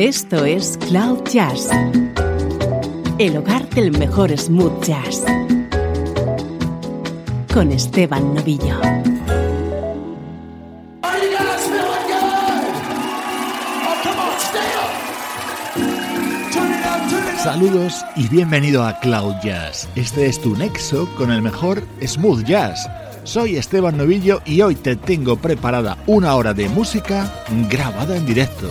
Esto es Cloud Jazz, el hogar del mejor smooth jazz, con Esteban Novillo. Saludos y bienvenido a Cloud Jazz. Este es tu nexo con el mejor smooth jazz. Soy Esteban Novillo y hoy te tengo preparada una hora de música grabada en directo.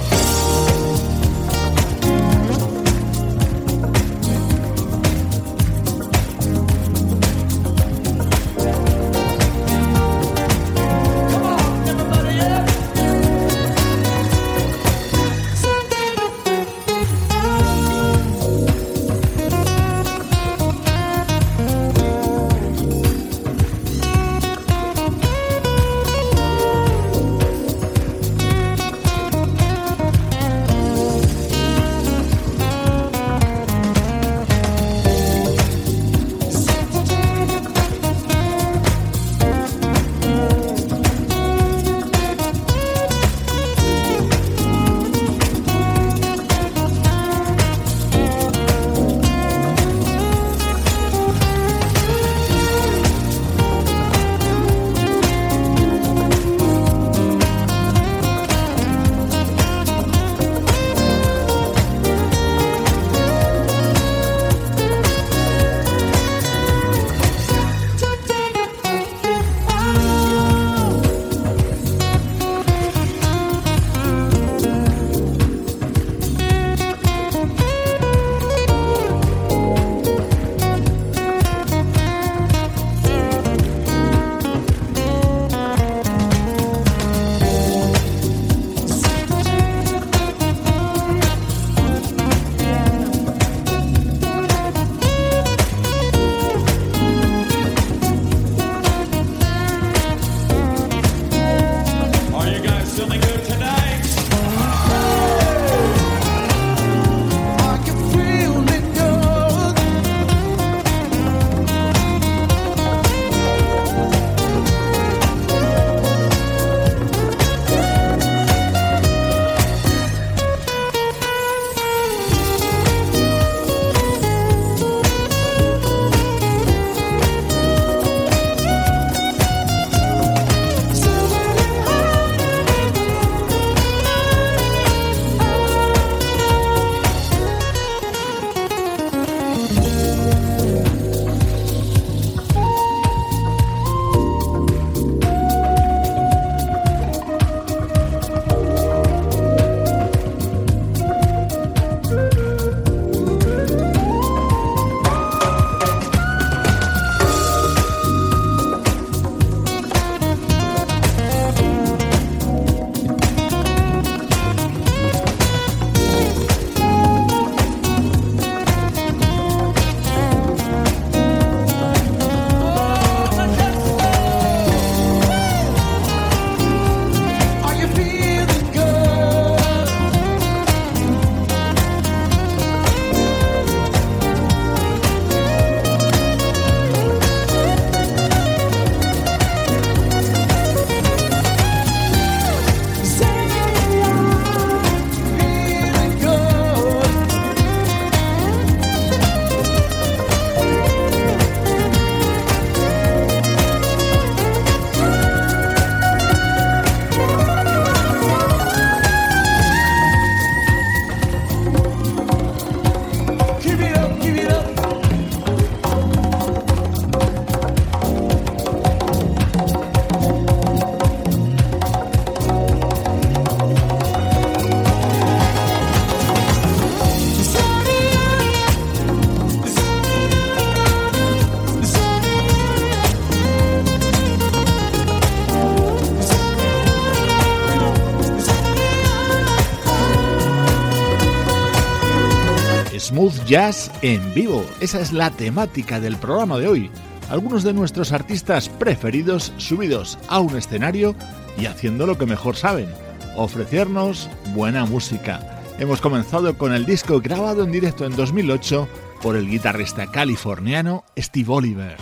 Jazz en vivo. Esa es la temática del programa de hoy. Algunos de nuestros artistas preferidos subidos a un escenario y haciendo lo que mejor saben, ofrecernos buena música. Hemos comenzado con el disco grabado en directo en 2008 por el guitarrista californiano Steve Oliver.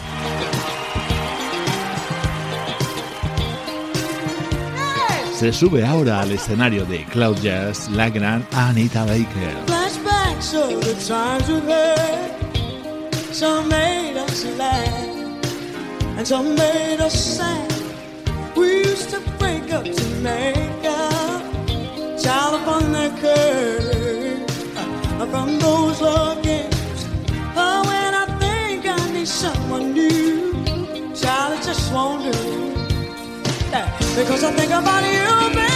Se sube ahora al escenario de Cloud Jazz la gran Anita Baker. Flashbacks of the times we've had. Some made us laugh and some made us sad. We used to break up to make up. Child upon the curve from those love games. But when I think I need someone new, child, it just won't do. Because I think about you, baby,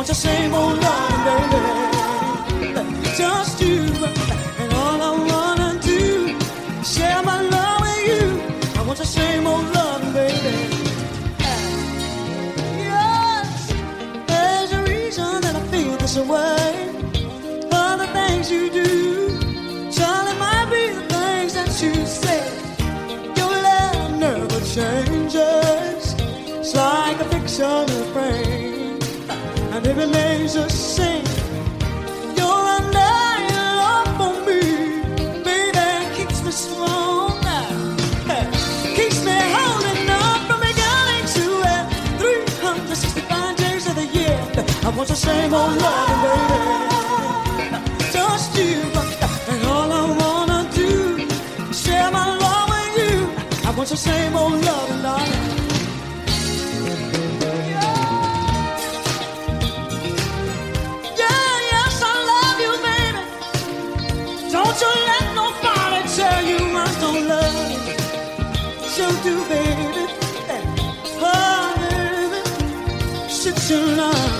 want the same old love, baby. Just you. And all I wanna do, share my love with you. I want the same old love, baby. Yes, there's a reason that I feel this way. For the things you do, Charlie, might be the things that you say Your love never changes. It's like a frame, the same. You're under your love for me, baby, keeps me strong. Keeps me holding on from beginning to end. 365 days of the year, I want the same old love, baby. Just you, and all I wanna do, is share my love with you. I want the same old love, darling. Should